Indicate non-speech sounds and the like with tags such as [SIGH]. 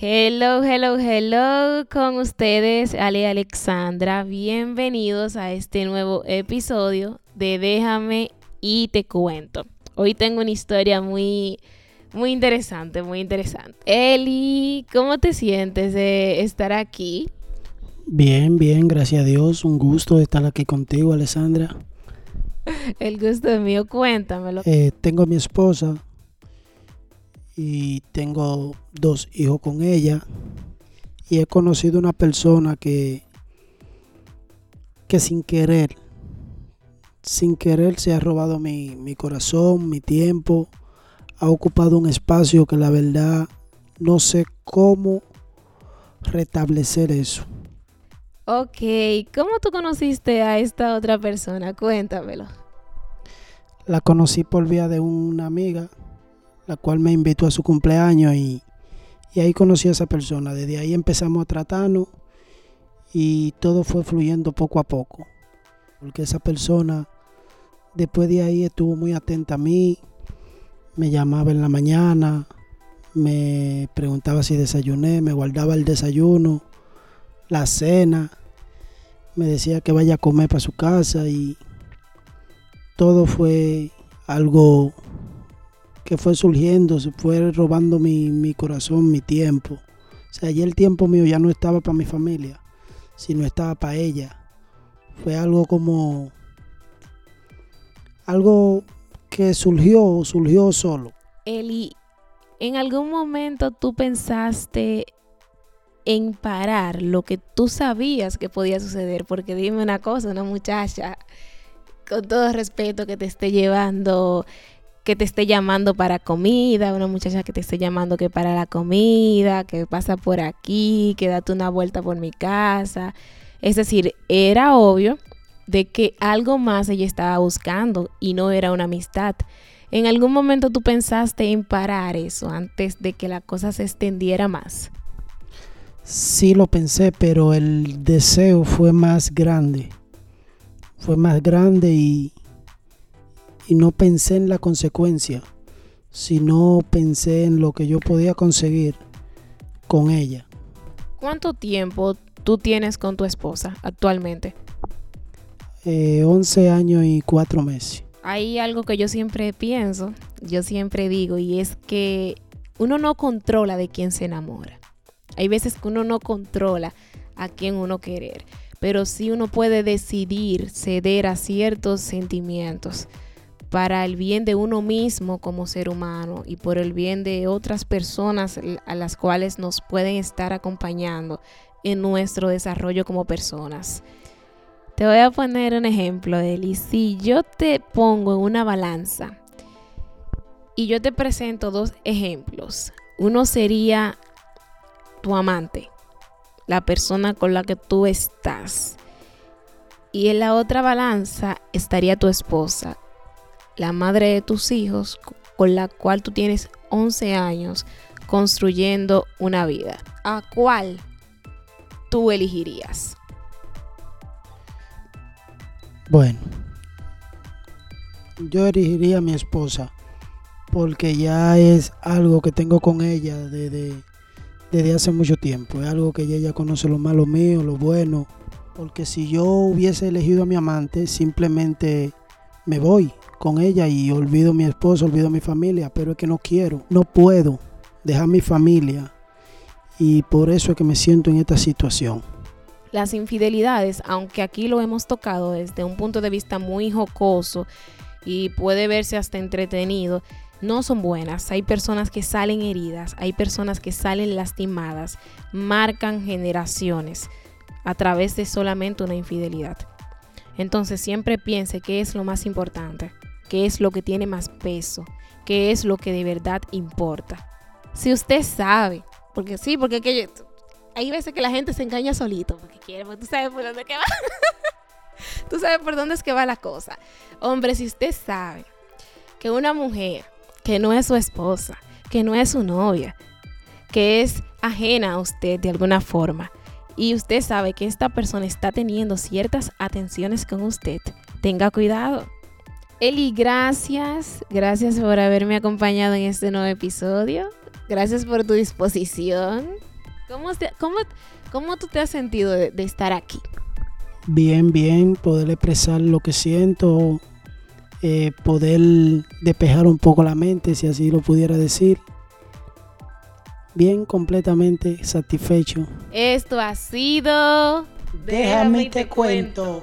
Hello, hello, hello con ustedes, Ale Alexandra. Bienvenidos a este nuevo episodio de Déjame y te cuento. Hoy tengo una historia muy, muy interesante, muy interesante. Eli, ¿cómo te sientes de estar aquí? Bien, bien, gracias a Dios. Un gusto estar aquí contigo, Alexandra. [LAUGHS] El gusto es mío, cuéntamelo. Eh, tengo a mi esposa, y tengo dos hijos con ella y he conocido una persona que que sin querer sin querer se ha robado mi, mi corazón, mi tiempo, ha ocupado un espacio que la verdad no sé cómo restablecer eso. Ok, ¿cómo tú conociste a esta otra persona? Cuéntamelo. La conocí por vía de una amiga la cual me invitó a su cumpleaños y, ahí conocí a esa persona. Desde ahí empezamos a tratarnos y todo fue fluyendo poco a poco. Porque esa persona después de ahí estuvo muy atenta a mí, me llamaba en la mañana, me preguntaba si desayuné, me guardaba el desayuno, la cena, me decía que vaya a comer para su casa y todo fue algo que fue surgiendo, se fue robando mi, corazón, mi tiempo. O sea, ya el tiempo mío ya no estaba para mi familia, sino estaba para ella. Fue algo como algo que surgió, surgió solo. Eli, ¿en algún momento tú pensaste en parar lo que tú sabías que podía suceder? Porque dime una cosa, una muchacha, con todo respeto, que te esté llevando que te esté llamando para comida, una muchacha que te esté llamando que para la comida, que pasa por aquí, que date una vuelta por mi casa. Es decir, era obvio de que algo más ella estaba buscando y no era una amistad. ¿En algún momento tú pensaste en parar eso antes de que la cosa se extendiera más? Sí lo pensé, pero el deseo fue más grande. Fue más grande y, y no pensé en la consecuencia, sino pensé en lo que yo podía conseguir con ella. ¿Cuánto tiempo tú tienes con tu esposa actualmente? 11 eh, años y 4 meses. Hay algo que yo siempre pienso, yo siempre digo, y es que uno no controla de quién se enamora. Hay veces que uno no controla a quién uno querer, pero sí uno puede decidir ceder a ciertos sentimientos para el bien de uno mismo como ser humano y por el bien de otras personas a las cuales nos pueden estar acompañando en nuestro desarrollo como personas. Te voy a poner un ejemplo, Eli. Si yo te pongo en una balanza y yo te presento dos ejemplos, uno sería tu amante, la persona con la que tú estás. Y en la otra balanza estaría tu esposa, la madre de tus hijos, con la cual tú tienes 11 años construyendo una vida. ¿A cuál tú elegirías? Bueno, yo elegiría a mi esposa porque ya es algo que tengo con ella desde, desde hace mucho tiempo. Es algo que ella ya conoce lo malo mío, lo bueno. Porque si yo hubiese elegido a mi amante, simplemente me voy con ella y olvido a mi esposo, olvido a mi familia, pero es que no quiero, no puedo dejar mi familia y por eso es que me siento en esta situación. Las infidelidades, aunque aquí lo hemos tocado desde un punto de vista muy jocoso y puede verse hasta entretenido, no son buenas. Hay personas que salen heridas, hay personas que salen lastimadas, marcan generaciones a través de solamente una infidelidad. Entonces siempre piense qué es lo más importante qué es lo que tiene más peso, qué es lo que de verdad importa. Si usted sabe, porque sí, porque hay veces que la gente se engaña solito, porque quiere, porque tú sabes por dónde que va. [LAUGHS] tú sabes por dónde es que va la cosa. Hombre, si usted sabe que una mujer que no es su esposa, que no es su novia, que es ajena a usted de alguna forma, y usted sabe que esta persona está teniendo ciertas atenciones con usted, tenga cuidado Eli, gracias. Gracias por haberme acompañado en este nuevo episodio. Gracias por tu disposición. ¿Cómo, te- cómo, cómo tú te has sentido de, de estar aquí? Bien, bien, poder expresar lo que siento, eh, poder despejar un poco la mente, si así lo pudiera decir. Bien, completamente satisfecho. Esto ha sido... Déjame y te cuento.